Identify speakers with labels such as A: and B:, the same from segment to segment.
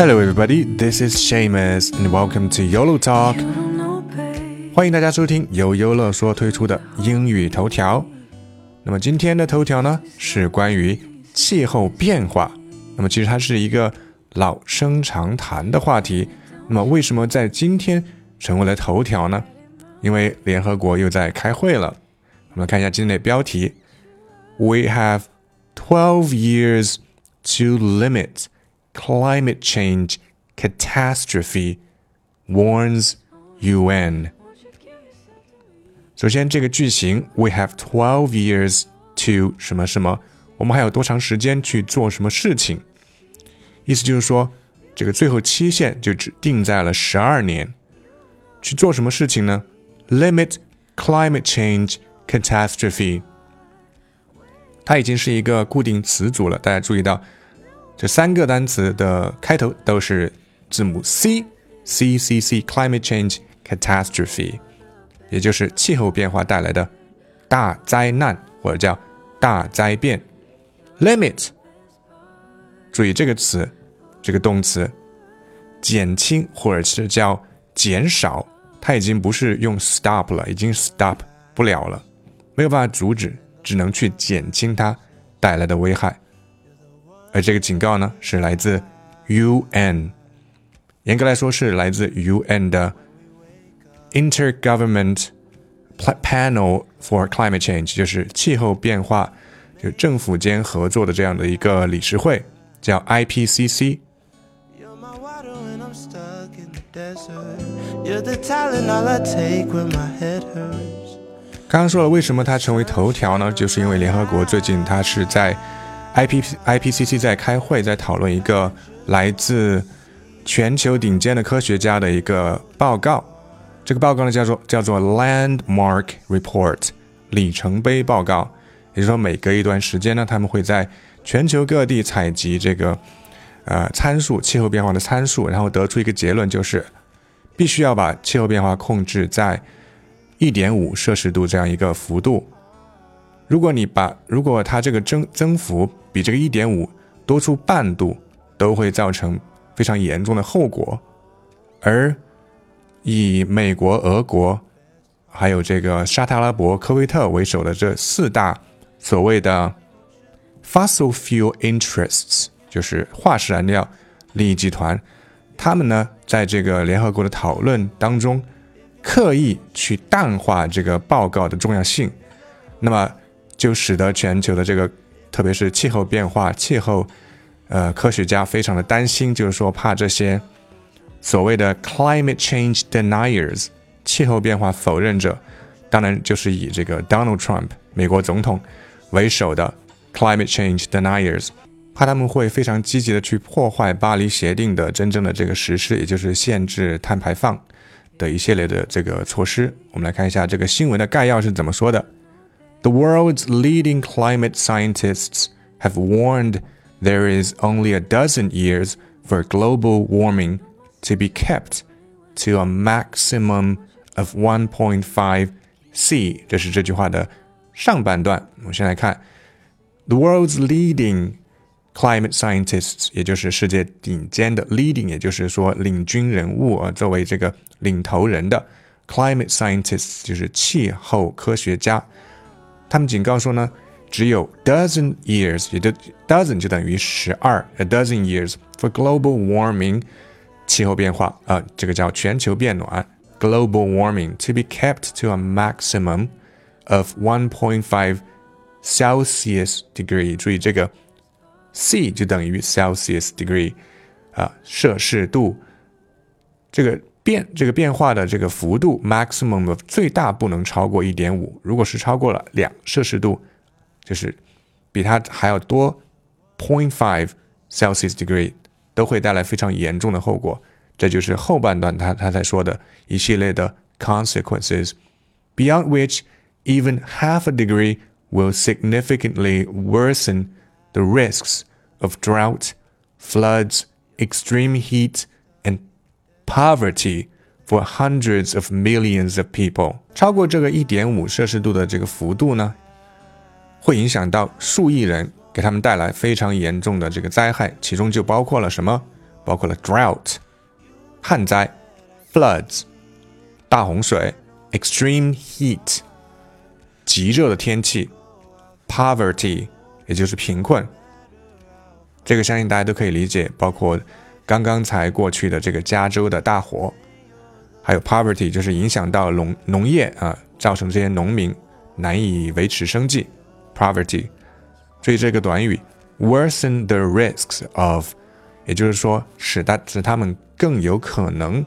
A: Hello, everybody. This is Seamus, and welcome to YOLO Talk. 欢迎大家收听由优乐说推出的英语头条。那么今天的头条呢是关于气候变化。那么其实它是一个老生常谈的话题。那么为什么在今天成为了头条呢？因为联合国又在开会了。我们来看一下今天的标题：We have twelve years to limit climate change catastrophe, warns UN. 首先，这个句型 "We have twelve years to 什么什么，我们还有多长时间去做什么事情？意思就是说，这个最后期限就只定在了十二年。去做什么事情呢？Limit climate change catastrophe。它已经是一个固定词组了，大家注意到， 这三个单词的开头都是字母 C，C C C climate change catastrophe。也就是气候变化带来的大灾难，或者叫大灾变。limit，注意这个词，这个动词，减轻或者是叫减少，它已经不是用 stop 了，已经 stop 不了了，没有办法阻止，只能去减轻它带来的危害。而这个警告呢，是来自 UN，严格来说是来自 UN 的。Intergovernment Panel for Climate Change，就是气候变化，就政府间合作的这样的一个理事会，叫 IPCC。刚刚说了，为什么它成为头条呢？就是因为联合国最近它是在 IP IPCC 在开会，在讨论一个来自全球顶尖的科学家的一个报告。这个报告呢叫做叫做 Landmark Report 里程碑报告，也就是说每隔一段时间呢，他们会在全球各地采集这个呃参数，气候变化的参数，然后得出一个结论，就是必须要把气候变化控制在一点五摄氏度这样一个幅度。如果你把如果它这个增增幅比这个一点五多出半度，都会造成非常严重的后果，而。以美国、俄国，还有这个沙特阿拉伯、科威特为首的这四大所谓的 fossil fuel interests，就是化石燃料利益集团，他们呢在这个联合国的讨论当中，刻意去淡化这个报告的重要性，那么就使得全球的这个，特别是气候变化、气候，呃，科学家非常的担心，就是说怕这些。所谓的 climate change deniers，气候变化否认者，当然就是以这个 Donald Trump 美国总统为首的 climate change deniers，怕他们会非常积极的去破坏巴黎协定的真正的这个实施，也就是限制碳排放的一系列的这个措施。我们来看一下这个新闻的概要是怎么说的 ：The world's leading climate scientists have warned there is only a dozen years for global warming. to be kept to a maximum of 1.5 C。这是这句话的上半段。我们先来看，the world's leading climate scientists，也就是世界顶尖的 leading，也就是说领军人物啊，作为这个领头人的 climate scientists 就是气候科学家。 他们警告说呢，只有 dozen years，也就 dozen 就等于十二，a dozen years for global warming。气候变化啊，这个叫全球变暖 （global warming） to be kept to a maximum of 1.5 Celsius degree。注意这个 C 就等于 Celsius degree 啊，摄氏度。这个 变这个变化的这个幅度 maximum of 最大不能超过一点五，如果是超过了两摄氏度，就是比它还要多 point five Celsius degree。都会带来非常严重的后果。这就是后半段他他在说的一系列的 consequences, beyond which even half a degree will significantly worsen the risks of drought, floods, extreme heat, and Poverty for hundreds of millions of people。超过这个一点五摄氏度的这个幅度呢，会影响到数亿人给他们带来非常严重的这个灾害，其中就包括了什么？包括了 drought 旱灾，floods 大洪水，extreme heat 极热的天气，poverty 也就是贫困。这个相信大家都可以理解，包括刚刚才过去的这个加州的大火，还有 poverty 就是影响到农农业啊，造成这些农民难以维持生计，poverty。注意这个短语 worsen the risks of，也就是说使他使他们更有可能，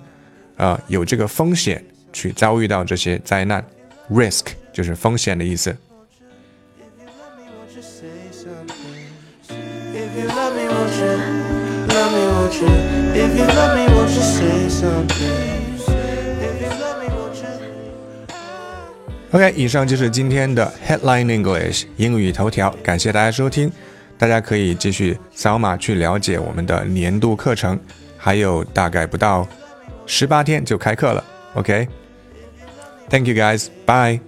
A: 呃，有这个风险去遭遇到这些灾难，risk 就是风险的意思。OK，以上就是今天的 Headline English 英语头条，感谢大家收听。大家可以继续扫码去了解我们的年度课程，还有大概不到十八天就开课了。OK，Thank you guys，bye。